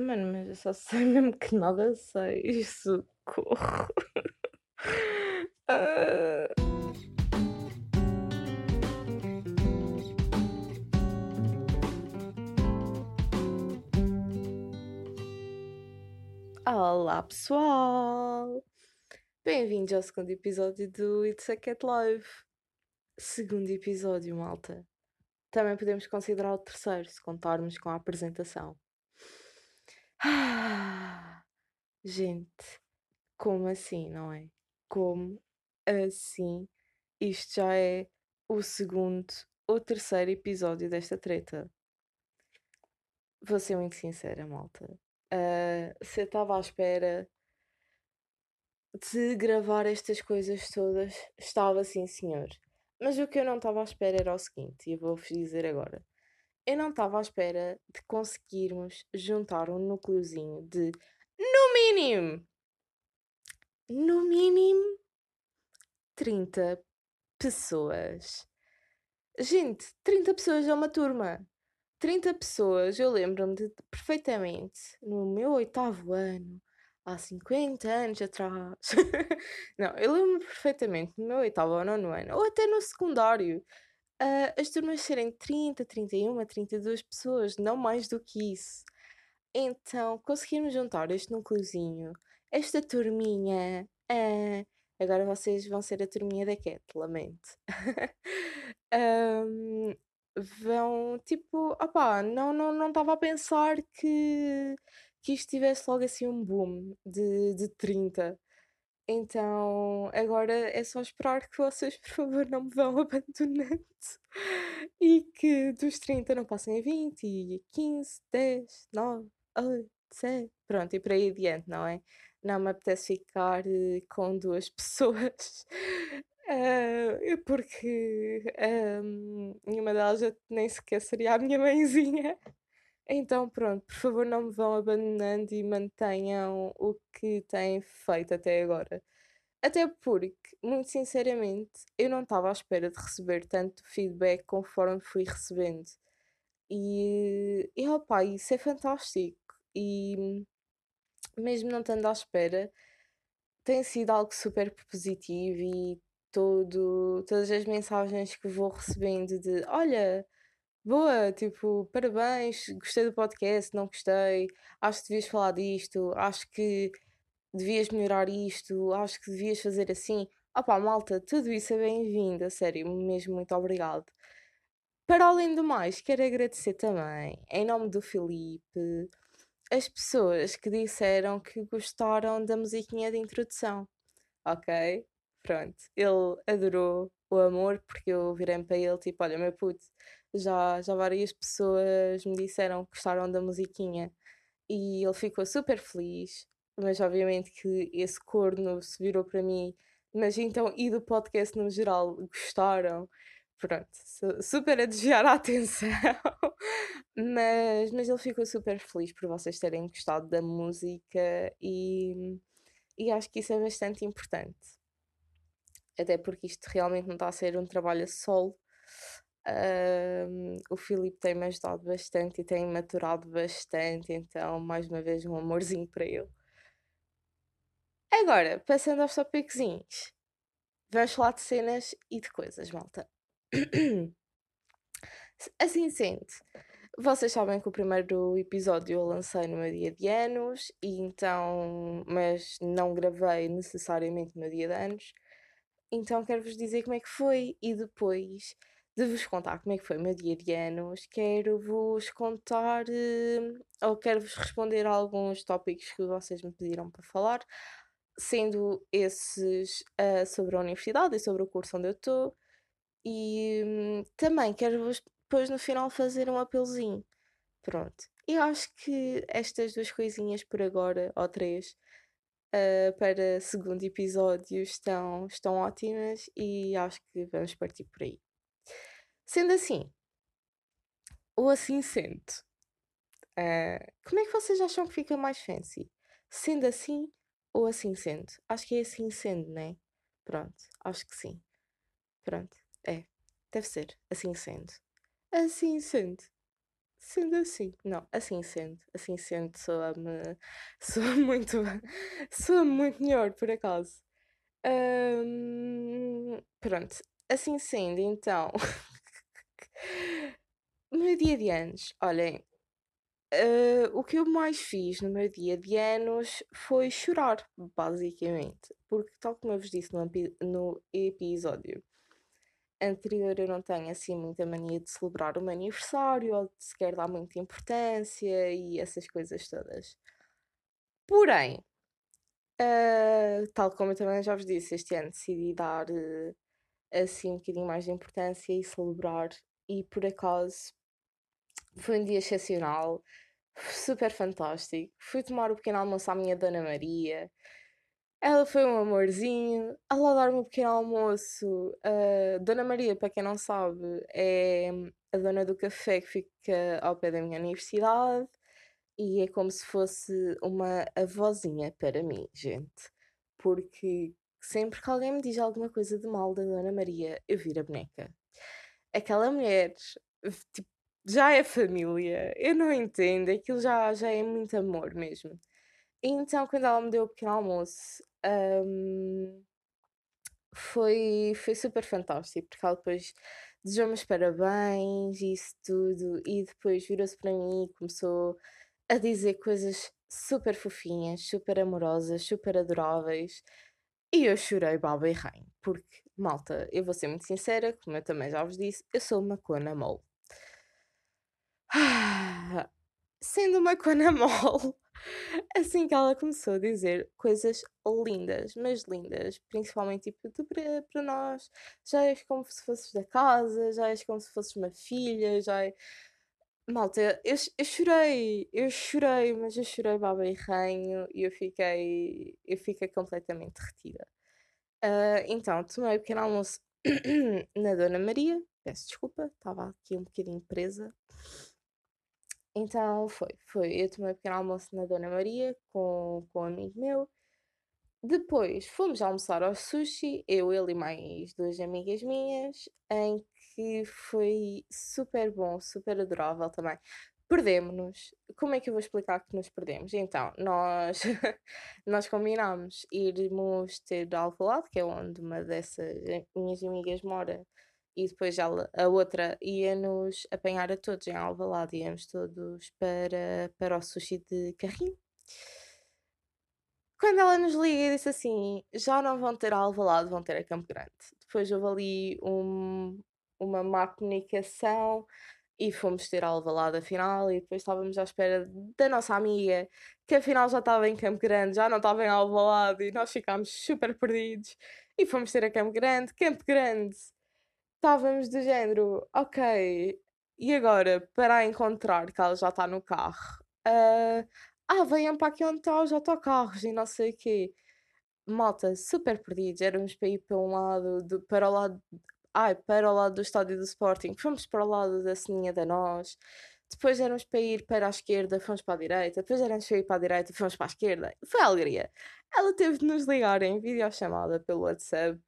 Mano, mas eu só sei mesmo que nada sei. Socorro. Ah. Olá pessoal! Bem-vindos ao segundo episódio do It's a Cat Live. Segundo episódio, malta. Também podemos considerar o terceiro, se contarmos com a apresentação. Ah, gente, como assim, não é? Como assim? Isto já é o segundo ou terceiro episódio desta treta. Vou ser muito sincera, malta. Uh, se eu estava à espera de gravar estas coisas todas, estava sim, senhor. Mas o que eu não estava à espera era o seguinte, e vou-vos dizer agora. Eu não estava à espera de conseguirmos juntar um núcleozinho de, no mínimo, no mínimo, 30 pessoas. Gente, 30 pessoas é uma turma. 30 pessoas, eu lembro-me de, perfeitamente, no meu oitavo ano, há 50 anos atrás. Não, eu lembro-me perfeitamente no meu oitavo ou nono ano, ou até no secundário, uh, as turmas serem 30, 31, 32 pessoas, não mais do que isso. Então, conseguimos juntar este núcleozinho, esta turminha. Uh, agora vocês vão ser a turminha da Cat, lamento. um, vão, tipo, opá, não estava não, não a pensar que que isto tivesse logo assim um boom de, de 30. Então, agora é só esperar que vocês, por favor, não me vão abandonando e que dos 30 não passem a 20 e 15, 10, 9, 8, 7, pronto, e por aí adiante, não é? Não me apetece ficar uh, com duas pessoas. Uh, porque um, nenhuma delas nem sequer seria a minha mãezinha. Então, pronto, por favor, não me vão abandonando e mantenham o que têm feito até agora. Até porque, muito sinceramente, eu não estava à espera de receber tanto feedback conforme fui recebendo. E, e opa, isso é fantástico. E mesmo não estando à espera, tem sido algo super positivo e todo, todas as mensagens que vou recebendo de olha Boa, tipo, parabéns, gostei do podcast, não gostei, acho que devias falar disto, acho que devias melhorar isto, acho que devias fazer assim. Opá, malta, tudo isso é bem-vindo, a sério, mesmo muito obrigado. Para além do mais, quero agradecer também, em nome do Filipe, as pessoas que disseram que gostaram da musiquinha de introdução, ok? Pronto, ele adorou o amor, porque eu virei para ele, tipo, olha, meu puto já, já várias pessoas me disseram que gostaram da musiquinha e ele ficou super feliz, mas obviamente que esse corno se virou para mim, mas então, e do podcast no geral, gostaram? Pronto, super a desviar a atenção, mas, mas ele ficou super feliz por vocês terem gostado da música e, e acho que isso é bastante importante. Até porque isto realmente não está a ser um trabalho a solo, o Filipe tem-me ajudado bastante e tem maturado bastante, então, mais uma vez, um amorzinho para ele. Agora, passando aos topiquezinhos, vamos falar de cenas e de coisas, malta. Assim sendo, vocês sabem que o primeiro episódio eu lancei no meu dia de anos, e então, mas não gravei necessariamente no meu dia de anos, então quero-vos dizer como é que foi e depois de vos contar como é que foi o meu dia de anos, quero-vos contar uh, ou quero-vos responder a alguns tópicos que vocês me pediram para falar, sendo esses uh, sobre a universidade e sobre o curso onde eu estou. E um, também quero-vos depois no final fazer um apelozinho. Pronto. E acho que estas duas coisinhas por agora, ou três, uh, para segundo episódio estão, estão ótimas e acho que vamos partir por aí. Sendo assim, ou assim sendo, uh, como é que vocês acham que fica mais fancy? Sendo assim ou assim sendo? Acho que é assim sendo, né? Pronto, acho que sim. Pronto, é, deve ser assim sendo. Assim sendo. Sendo assim, não, assim sendo, assim sendo, soa-me soa muito, soa muito melhor, por acaso. Hum, pronto, assim sendo, então, meu dia de anos, olhem, eh, o que eu mais fiz no meu dia de anos foi chorar, basicamente, porque tal como eu vos disse no, no episódio anterior eu não tenho assim muita mania de celebrar o meu aniversário ou de sequer dar muita importância e essas coisas todas. Porém, uh, tal como eu também já vos disse, este ano decidi dar uh, assim um bocadinho mais de importância e celebrar, e por acaso foi um dia excepcional, super fantástico. Fui tomar o pequeno almoço à minha Dona Maria. Ela foi um amorzinho. Ela dar-me um pequeno almoço. Uh, Dona Maria, para quem não sabe, é a dona do café que fica ao pé da minha universidade. E é como se fosse uma avózinha para mim, gente. Porque sempre que alguém me diz alguma coisa de mal da Dona Maria, eu viro a boneca. Aquela mulher, tipo, já é família. Eu não entendo. Aquilo já, já é muito amor mesmo. Então, quando ela me deu o pequeno almoço, um, foi, foi super fantástico, porque ela depois desejou-me os parabéns e isso tudo, e depois virou-se para mim e começou a dizer coisas super fofinhas, super amorosas, super adoráveis. E eu chorei baba e rain, porque, malta, eu vou ser muito sincera, como eu também já vos disse, eu sou uma cona mole. Sendo uma cona mole, Assim que ela começou a dizer coisas lindas, mas lindas, principalmente tipo, tu para, nós já és como se fosses da casa, já és como se fosses uma filha, já é... Malta, eu, eu chorei, eu chorei, mas eu chorei baba e ranho e eu fiquei, eu fiquei completamente retida. Uh, então, tomei o pequeno almoço na Dona Maria, peço desculpa, estava aqui um bocadinho presa. Então foi, foi. Eu tomei um pequeno almoço na Dona Maria com, com um amigo meu. Depois fomos almoçar ao sushi, eu, ele e mais duas amigas minhas, em que foi super bom, super adorável também. Perdemos-nos. Como é que eu vou explicar que nos perdemos? Então, nós, nós combinámos irmos ter Alvalade, que é onde uma dessas minhas amigas mora, e depois ela, a outra ia-nos apanhar a todos em Alvalade, íamos todos para, para o sushi de carrinho. Quando ela nos liga e disse assim, já não vão ter a Alvalade, vão ter a Campo Grande. Depois houve ali um, uma má comunicação e fomos ter a Alvalade afinal e depois estávamos à espera da nossa amiga que afinal já estava em Campo Grande, já não estava em Alvalade e nós ficámos super perdidos e fomos ter a Campo Grande, Campo Grande estávamos do género, ok, e agora? Para a encontrar que ela já está no carro, uh, ah, venham para aqui onde está os autocarros e não sei o quê. Malta, super perdidos, éramos para ir para um lado, do, para o lado, ai, para o lado do estádio do Sporting, fomos para o lado da Sininha da Nós, depois éramos para ir para a esquerda, fomos para a direita, depois éramos para ir para a direita, fomos para a esquerda. Foi alegria. Ela teve de nos ligar em videochamada pelo WhatsApp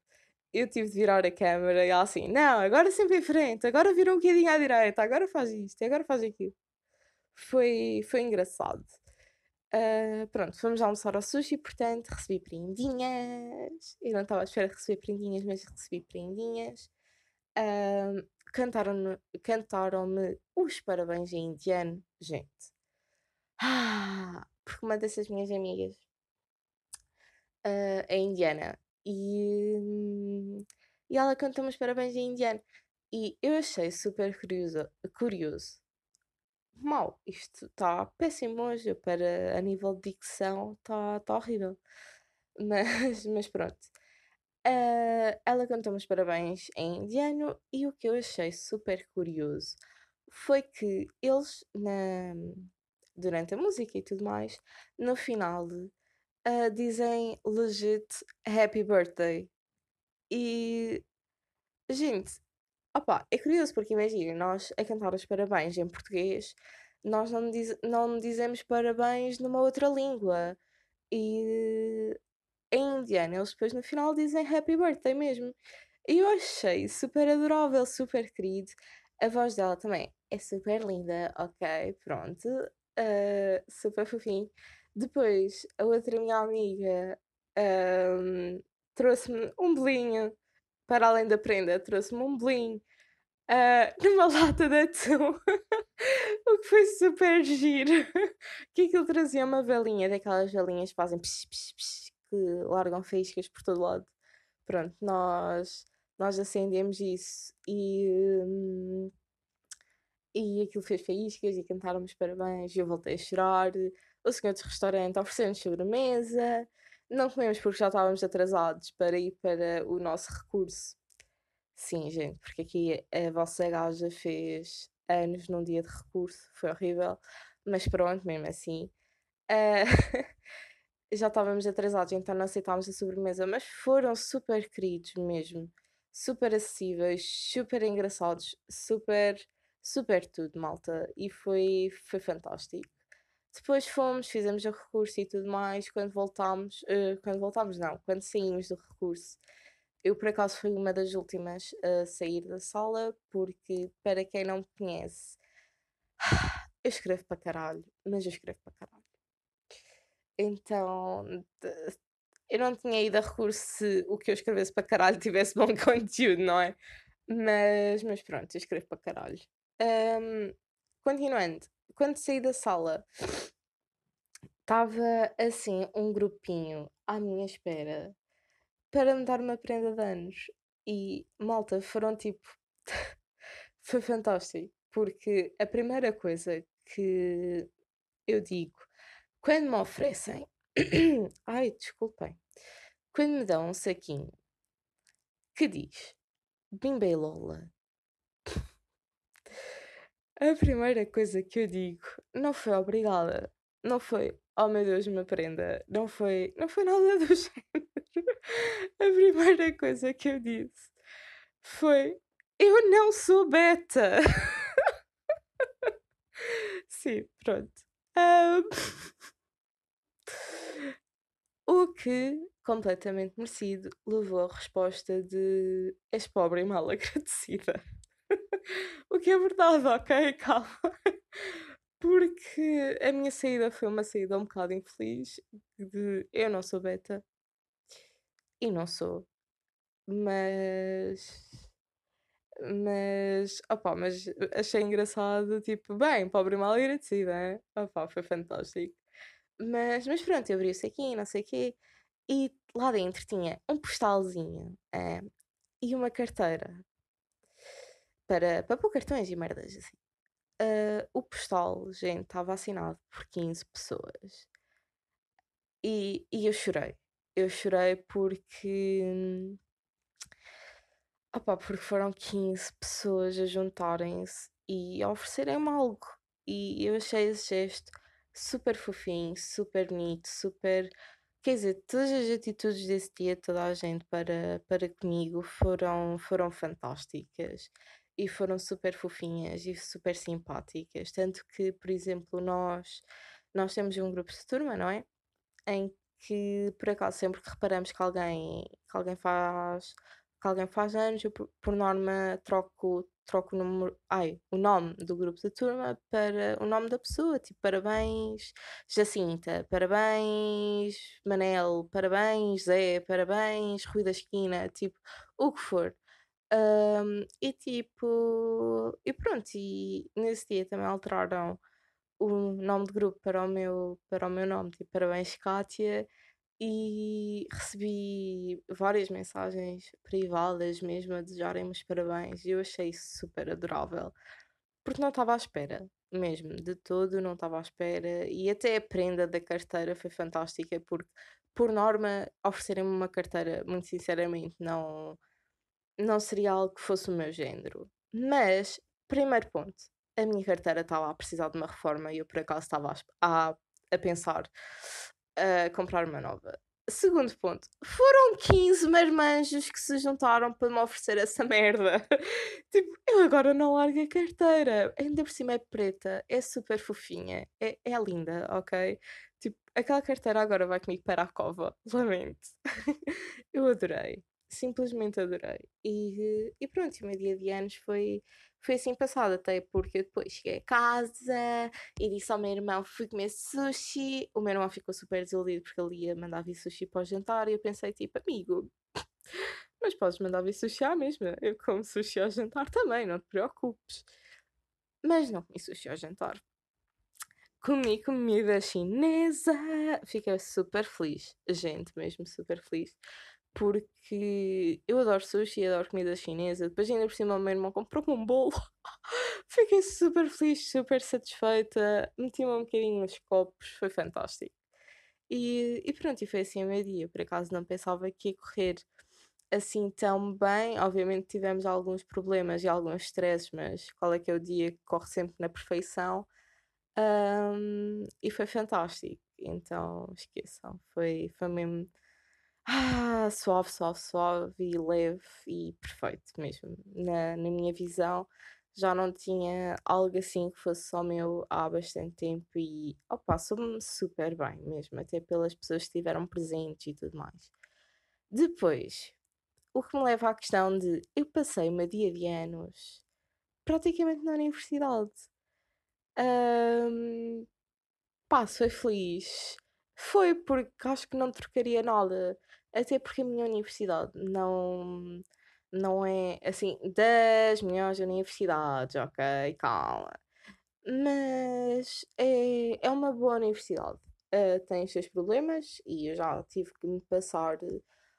eu tive de virar a câmera e ela assim, não, agora sempre em frente, agora vira um bocadinho à direita, agora faz isto, agora faz aquilo. Foi, foi engraçado. Uh, pronto, fomos almoçar ao sushi, portanto, recebi prendinhas. Eu não estava à espera de receber prendinhas, mas recebi prendinhas. Uh, Cantaram-me cantaram os parabéns em indiano, gente. Ah, porque uma dessas minhas amigas uh, é indiana e, e ela canta uns parabéns em indiano. E eu achei super curioso. curioso. Mal, isto está péssimo hoje para a nível de dicção, está tá horrível. Mas, mas pronto. Uh, ela cantou uns parabéns em indiano e o que eu achei super curioso foi que eles, na, durante a música e tudo mais, no final uh, dizem legit happy birthday. E, gente, opa, é curioso porque imagina, nós a cantar os parabéns em português, nós não, diz, não dizemos parabéns numa outra língua. E em indiano, eles depois no final dizem happy birthday mesmo. E eu achei super adorável, super querido. A voz dela também é super linda, ok, pronto, uh, super fofinho. Depois, a outra minha amiga um, trouxe-me um bolinho, para além da prenda, trouxe-me um bolinho uh, numa lata de atum, o que foi super giro. que aquilo trazia uma velinha, daquelas velinhas que fazem psh, psh, psh, que largam faíscas por todo lado. Pronto, nós, nós acendemos isso e, hum, e aquilo fez faíscas e cantaram-nos parabéns e eu voltei a chorar. O senhor do restaurante ofereceu-nos sobremesa. Não comemos porque já estávamos atrasados para ir para o nosso recurso. Sim, gente, porque aqui a vossa gaja fez anos num dia de recurso, foi horrível, mas pronto, mesmo assim. Uh, já estávamos atrasados, então não aceitámos a sobremesa, mas foram super queridos mesmo, super acessíveis, super engraçados, super, super tudo, malta, e foi, foi fantástico. Depois fomos, fizemos o recurso e tudo mais, quando voltámos, uh, quando voltámos não, quando saímos do recurso, eu por acaso fui uma das últimas a sair da sala, porque para quem não me conhece, eu escrevo para caralho, mas eu escrevo para caralho. Então, eu não tinha ido a recurso se o que eu escrevesse para caralho tivesse bom conteúdo, não é? Mas, mas pronto, eu escrevo para caralho. Um, continuando, quando saí da sala, estava assim um grupinho à minha espera para me dar uma prenda de anos. E malta, foram tipo. Foi fantástico, porque a primeira coisa que eu digo quando me oferecem. Ai, desculpem. Quando me dão um saquinho que diz Bimba Lola, a primeira coisa que eu digo não foi obrigada, não foi oh meu Deus, uma prenda, não foi, não foi nada do género. A primeira coisa que eu disse foi eu não sou beta. Sim, pronto. Um... O que, completamente merecido, levou a resposta de és pobre e mal agradecida. o que é verdade, ok? Calma. Porque a minha saída foi uma saída um bocado infeliz. De eu não sou beta. E não sou. Mas. Mas. Opá, mas achei engraçado. Tipo, bem, pobre mal agradecida, né? Opá, foi fantástico. Mas, mas pronto, eu abri o saquinho, não sei o quê. E lá dentro tinha um postalzinho é, e uma carteira para, para pôr cartões e merdas assim. Uh, o postal, gente, estava assinado por 15 pessoas. E, e eu chorei. Eu chorei porque. Opa, porque foram 15 pessoas a juntarem-se e a oferecerem-me algo. E eu achei esse gesto super fofinho, super bonito, super. Quer dizer, todas as atitudes desse dia, toda a gente para, para comigo foram, foram fantásticas e foram super fofinhas e super simpáticas. Tanto que, por exemplo, nós, nós temos um grupo de turma, não é? Em que, por acaso, sempre que reparamos que alguém, que alguém faz que alguém faz anos, eu por, por norma troco, troco o, número, ai, o nome do grupo de turma para o nome da pessoa, tipo parabéns Jacinta, parabéns Manel, parabéns Zé, parabéns Rui da Esquina, tipo, o que for. Um, e tipo, e pronto, e nesse dia também alteraram o nome de grupo para o meu, para o meu nome, tipo, parabéns Kátia, e recebi várias mensagens privadas mesmo a desejarem-me os parabéns e eu achei isso super adorável, porque não estava à espera, mesmo, de todo não estava à espera, e até a prenda da carteira foi fantástica, porque por norma oferecerem-me uma carteira, muito sinceramente, não não seria algo que fosse o meu género. Mas, primeiro ponto, a minha carteira estava a precisar de uma reforma e eu por acaso estava a, a pensar a comprar uma nova. Segundo ponto, foram 15 marmanjos que se juntaram para me oferecer essa merda. tipo, eu agora não largo a carteira. Ainda por cima é preta, é super fofinha, é, é linda, ok? Tipo, aquela carteira agora vai comigo para a cova. Lamento. eu adorei. Simplesmente adorei. E, e pronto, o meu dia de anos foi, foi assim passado, até porque eu depois cheguei a casa e disse ao meu irmão: fui comer sushi. O meu irmão ficou super desiludido porque ele ia mandar vir sushi para o jantar. E eu pensei, tipo, amigo, mas podes mandar vir sushi à mesma. Eu como sushi ao jantar também, não te preocupes. Mas não comi sushi ao jantar. Comi comida chinesa. Fiquei super feliz. Gente, mesmo super feliz. Porque eu adoro sushi adoro comida chinesa. Depois ainda por cima o meu irmão comprou-me um bolo. Fiquei super feliz, super satisfeita. Meti-me um bocadinho nos copos. Foi fantástico. E, e pronto, e foi assim o meu dia. Por acaso não pensava que ia correr assim tão bem. Obviamente tivemos alguns problemas e alguns stresses, mas qual é que é o dia que corre sempre na perfeição? Um, e foi fantástico. Então, esqueçam. Foi, foi mesmo ah, suave, suave, suave e leve e perfeito mesmo. Na, na minha visão, já não tinha algo assim que fosse só meu há bastante tempo e opa, soube-me super bem mesmo, até pelas pessoas que estiveram presentes e tudo mais. Depois, o que me leva à questão de eu passei meu dia de anos praticamente na universidade. Um, pá, foi feliz. Foi porque acho que não trocaria nada. Até porque a minha universidade não, não é assim das melhores universidades, ok? Calma. Mas é, é uma boa universidade. Uh, tem os seus problemas e eu já tive que me passar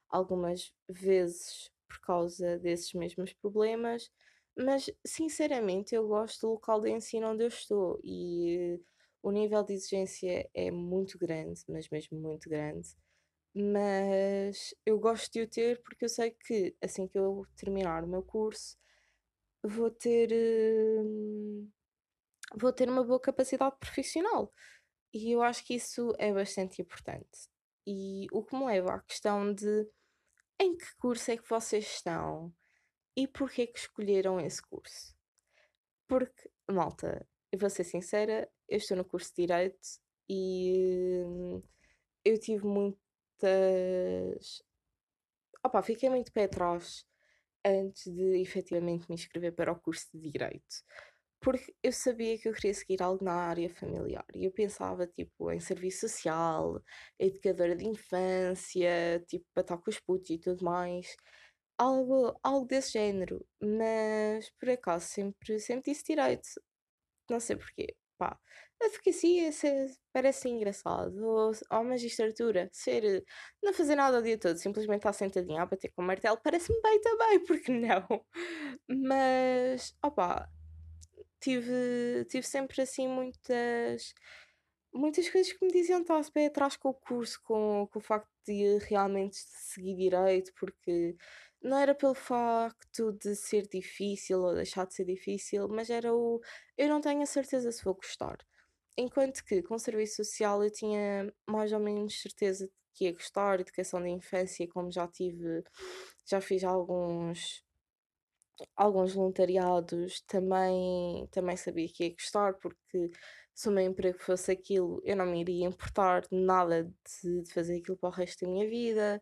algumas vezes por causa desses mesmos problemas, mas sinceramente eu gosto do local de ensino onde eu estou e o nível de exigência é muito grande, mas mesmo muito grande. Mas eu gosto de o ter porque eu sei que assim que eu terminar o meu curso vou ter hum, vou ter uma boa capacidade profissional. E eu acho que isso é bastante importante. E o que me leva à questão de em que curso é que vocês estão e porquê que escolheram esse curso? Porque, malta, eu vou ser sincera, eu estou no curso de Direito e hum, eu tive muitas. Opa, fiquei muito pé atrás antes de efetivamente me inscrever para o curso de Direito porque eu sabia que eu queria seguir algo na área familiar e eu pensava tipo em serviço social, educadora de infância, tipo para estar com os putos e tudo mais, algo, algo desse género, mas por acaso sempre, sempre disse direito, não sei porquê, pá, advocacia parece engraçado, ou, ou magistratura, ser, não fazer nada o dia todo, simplesmente estar sentadinha a bater com o martelo, parece-me bem também, porque não? Mas, opá, tive, tive sempre assim muitas muitas coisas que me diziam estar bem atrás com o curso, com, com o facto de realmente seguir direito, porque não era pelo facto de ser difícil ou deixar de ser difícil, mas era o eu não tenho a certeza se vou gostar. Enquanto que com o serviço social eu tinha mais ou menos certeza de que ia gostar, educação da infância, como já tive, já fiz alguns alguns voluntariados também, também sabia que ia gostar, porque se o meu emprego fosse aquilo, eu não me iria importar nada de, de fazer aquilo para o resto da minha vida.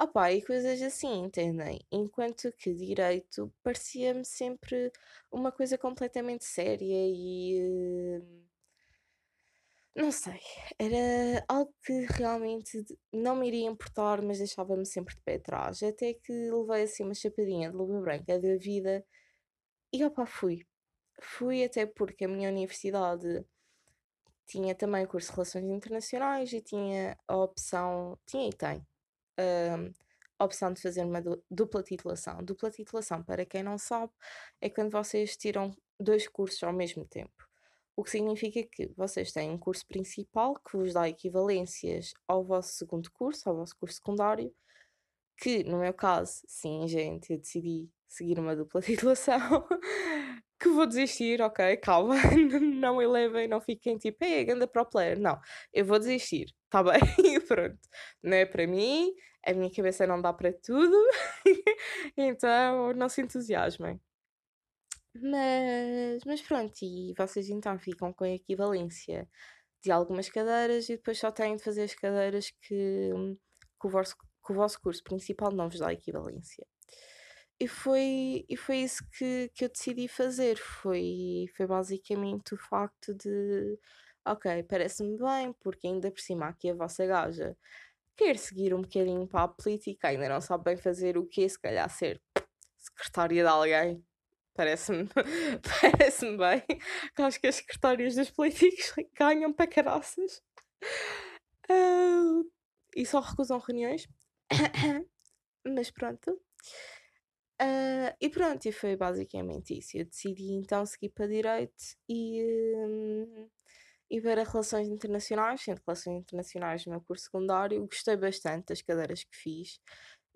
Opá, e coisas assim, entendem? Enquanto que direito parecia-me sempre uma coisa completamente séria e não sei, era algo que realmente não me iria importar, mas deixava-me sempre de pé atrás. Até que levei assim uma chapadinha de luva branca da vida e opá, fui. Fui até porque a minha universidade tinha também curso de Relações Internacionais e tinha a opção, tinha e tem, hum, a opção de fazer uma dupla titulação. Dupla titulação, para quem não sabe, é quando vocês tiram dois cursos ao mesmo tempo. O que significa que vocês têm um curso principal que vos dá equivalências ao vosso segundo curso, ao vosso curso secundário, que no meu caso, sim, gente, eu decidi seguir uma dupla titulação, que vou desistir, ok, calma, não elevem, não fiquem tipo, ei, ganda pro player, não, eu vou desistir, tá bem, pronto, não é para mim, a minha cabeça não dá para tudo, então não se entusiasmem. Mas, mas pronto, e vocês então ficam com a equivalência de algumas cadeiras e depois só têm de fazer as cadeiras que, que, o, vosso, que o vosso curso principal não vos dá equivalência. E foi, e foi isso que, que eu decidi fazer. Foi, foi basicamente o facto de, ok, parece-me bem, porque ainda por cima aqui a vossa gaja quer seguir um bocadinho para a política, ainda não sabe bem fazer o quê, se calhar ser secretária de alguém. Parece-me parece bem. Acho que as secretárias dos políticos ganham para caraças. Uh, e só recusam reuniões. Mas pronto. Uh, e pronto, e foi basicamente isso. Eu decidi então seguir para Direito e, um, e as Relações Internacionais, sendo Relações Internacionais no meu curso secundário. Gostei bastante das cadeiras que fiz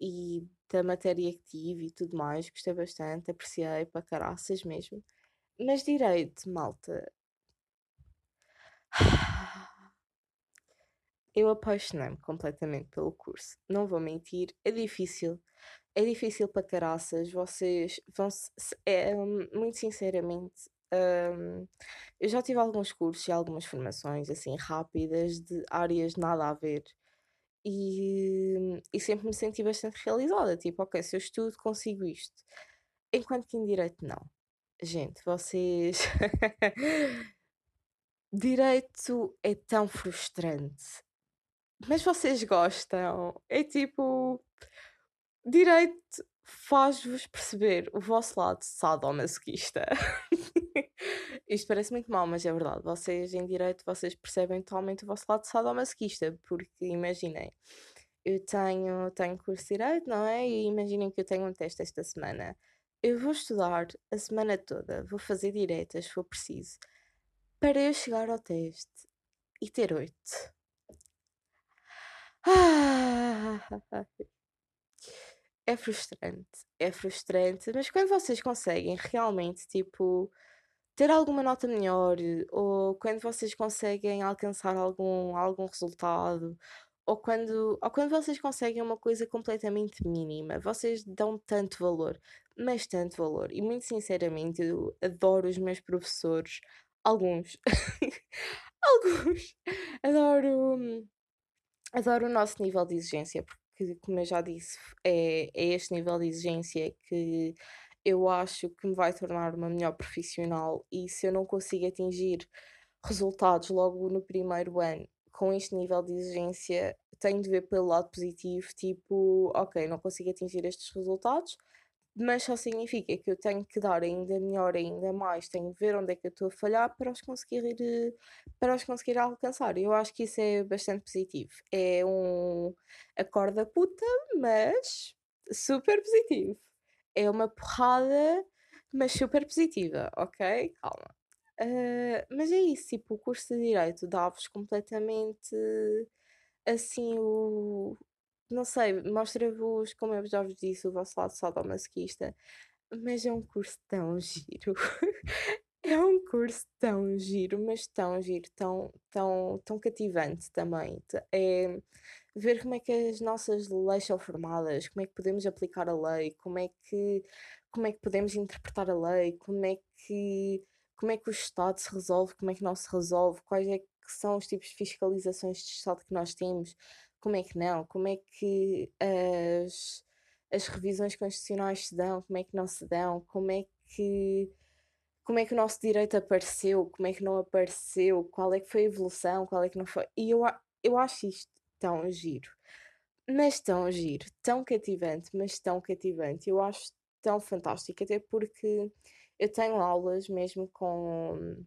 e da matéria que tive e tudo mais. Gostei bastante, apreciei para caraças mesmo. Mas Direito, malta. Eu apaixonei-me completamente pelo curso. Não vou mentir, é difícil é difícil para caraças, vocês vão é, muito sinceramente, hum, eu já tive alguns cursos e algumas formações assim rápidas de áreas nada a ver e, e sempre me senti bastante realizada, tipo, ok, se eu estudo consigo isto. Enquanto que em direito não. Gente, vocês direito é tão frustrante. Mas vocês gostam. É tipo Direito faz-vos perceber o vosso lado sadomasoquista. Isto parece muito mal, mas é verdade. Vocês em direito, vocês percebem totalmente o vosso lado sadomasoquista, porque imaginem, eu tenho, tenho curso de direito, não é? E imaginem que eu tenho um teste esta semana. Eu vou estudar a semana toda, vou fazer diretas, se for preciso, para eu chegar ao teste e ter oito. É frustrante, é frustrante, mas quando vocês conseguem realmente, tipo, ter alguma nota melhor, ou quando vocês conseguem alcançar algum, algum resultado, ou quando, ou quando vocês conseguem uma coisa completamente mínima, vocês dão tanto valor, mas tanto valor. E muito sinceramente, eu adoro os meus professores, alguns, alguns, adoro, adoro o nosso nível de exigência, porque que, como eu já disse, é, é este nível de exigência que eu acho que me vai tornar uma melhor profissional e se eu não consigo atingir resultados logo no primeiro ano com este nível de exigência, tenho de ver pelo lado positivo, tipo, ok, não consigo atingir estes resultados, mas só significa que eu tenho que dar ainda melhor, ainda mais, tenho de ver onde é que eu estou a falhar para os conseguir, para os conseguir alcançar. Eu acho que isso é bastante positivo. É um acorda puta, mas super positivo. É uma porrada, mas super positiva, ok? Calma. Uh, mas é isso, tipo, o curso de Direito dá-vos completamente assim o, não sei, mostra-vos, como eu já vos disse, o vosso lado sadomasoquista, mas é um curso tão giro. é um curso tão giro, mas tão giro, tão, tão, tão cativante também. É ver como é que as nossas leis são formadas, como é que podemos aplicar a lei, como é que, como é que podemos interpretar a lei, como é que, como é que o Estado se resolve, como é que não se resolve, quais é que são os tipos de fiscalizações de Estado que nós temos como é que não? Como é que as, as revisões constitucionais se dão? Como é que não se dão? Como é que como é que o nosso direito apareceu? Como é que não apareceu? Qual é que foi a evolução? Qual é que não foi? E eu, eu acho isto tão giro. Mas tão giro, tão cativante, mas tão cativante. Eu acho tão fantástico, até porque eu tenho aulas mesmo com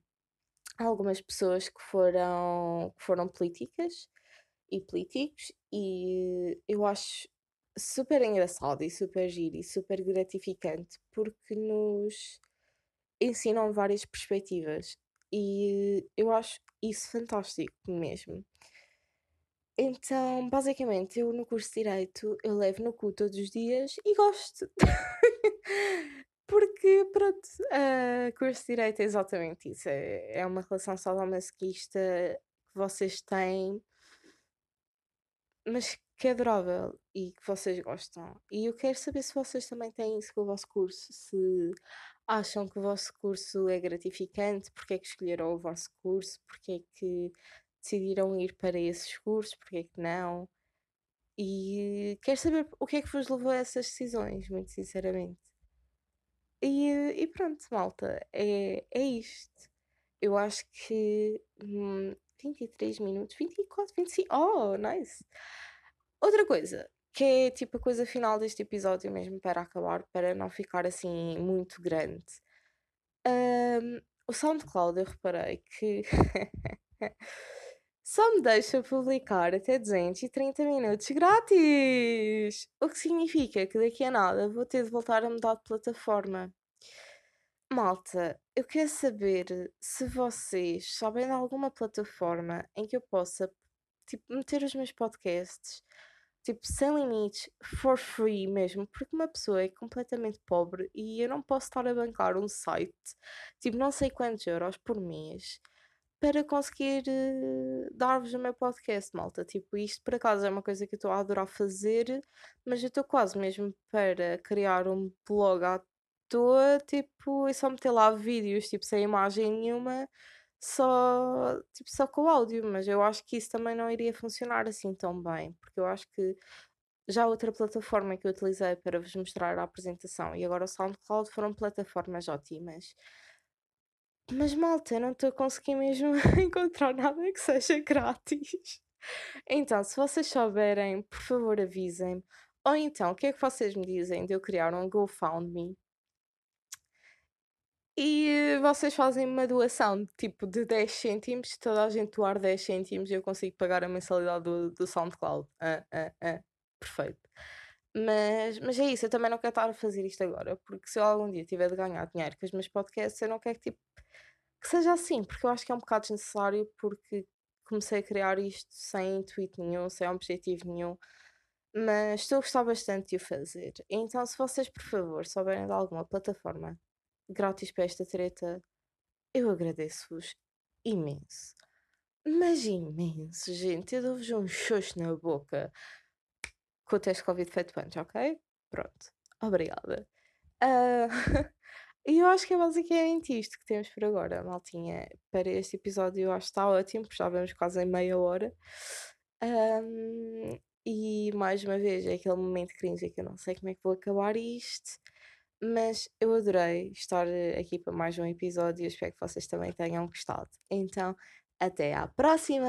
algumas pessoas que foram, que foram políticas e políticos, e eu acho super engraçado e super giro e super gratificante porque nos ensinam várias perspectivas e eu acho isso fantástico mesmo. Então, basicamente, eu no curso de Direito eu levo no cu todos os dias e gosto. Porque, pronto, uh, curso de Direito é exatamente isso. É, é uma relação sadomasoquista que vocês têm mas que é adorável e que vocês gostam. E eu quero saber se vocês também têm isso com o vosso curso, se acham que o vosso curso é gratificante, porque é que escolheram o vosso curso, porque é que decidiram ir para esses cursos, porque é que não. E quero saber o que é que vos levou a essas decisões, muito sinceramente. E, e pronto, malta, é, é isto. Eu acho que hum, 23 minutos, 24, 25. Oh, nice! Outra coisa, que é tipo a coisa final deste episódio mesmo para acabar, para não ficar assim muito grande. Hum, o SoundCloud eu reparei que só me deixa publicar até 230 minutos grátis! O que significa que daqui a nada vou ter de voltar a mudar de plataforma. Malta, eu quero saber se vocês sabem de alguma plataforma em que eu possa, tipo, meter os meus podcasts, tipo, sem limites, for free mesmo, porque uma pessoa é completamente pobre e eu não posso estar a bancar um site, tipo, não sei quantos euros por mês, para conseguir eh, dar-vos o meu podcast, malta. Tipo, isto por acaso é uma coisa que eu estou a adorar fazer, mas eu estou quase mesmo para criar um blog à toa, tipo, e só meter lá vídeos, tipo, sem imagem nenhuma, só, tipo, só com o áudio, mas eu acho que isso também não iria funcionar assim tão bem, porque eu acho que já outra plataforma que eu utilizei para vos mostrar a apresentação e agora o SoundCloud foram plataformas ótimas. Mas malta, eu não estou a conseguir mesmo encontrar nada que seja grátis. Então, se vocês souberem, por favor avisem-me. Ou então, o que é que vocês me dizem de eu criar um GoFundMe e vocês fazem uma doação tipo de 10 cêntimos, toda a gente doar 10 cêntimos e eu consigo pagar a mensalidade do, do SoundCloud. Ah, ah, ah, perfeito. Mas, mas é isso, eu também não quero estar a fazer isto agora, porque se eu algum dia tiver de ganhar dinheiro com os meus podcasts, eu não quero que, tipo, que seja assim, porque eu acho que é um bocado desnecessário, porque comecei a criar isto sem intuito nenhum, sem objetivo nenhum, mas estou a gostar bastante de o fazer. Então, se vocês, por favor, souberem de alguma plataforma grátis para esta treta, eu agradeço-vos imenso. Mas imenso, gente. Eu dou-vos um xoxo na boca com o teste Covid feito antes, ok? Pronto. Obrigada. Uh, e eu acho que é basicamente isto que temos por agora, maltinha. Para este episódio eu acho que está ótimo, porque já vamos quase em meia hora. Um, e mais uma vez é aquele momento cringe que eu não sei como é que vou acabar isto. Mas eu adorei estar eh, aqui para mais um episódio e espero que vocês também tenham gostado. Então, até à próxima!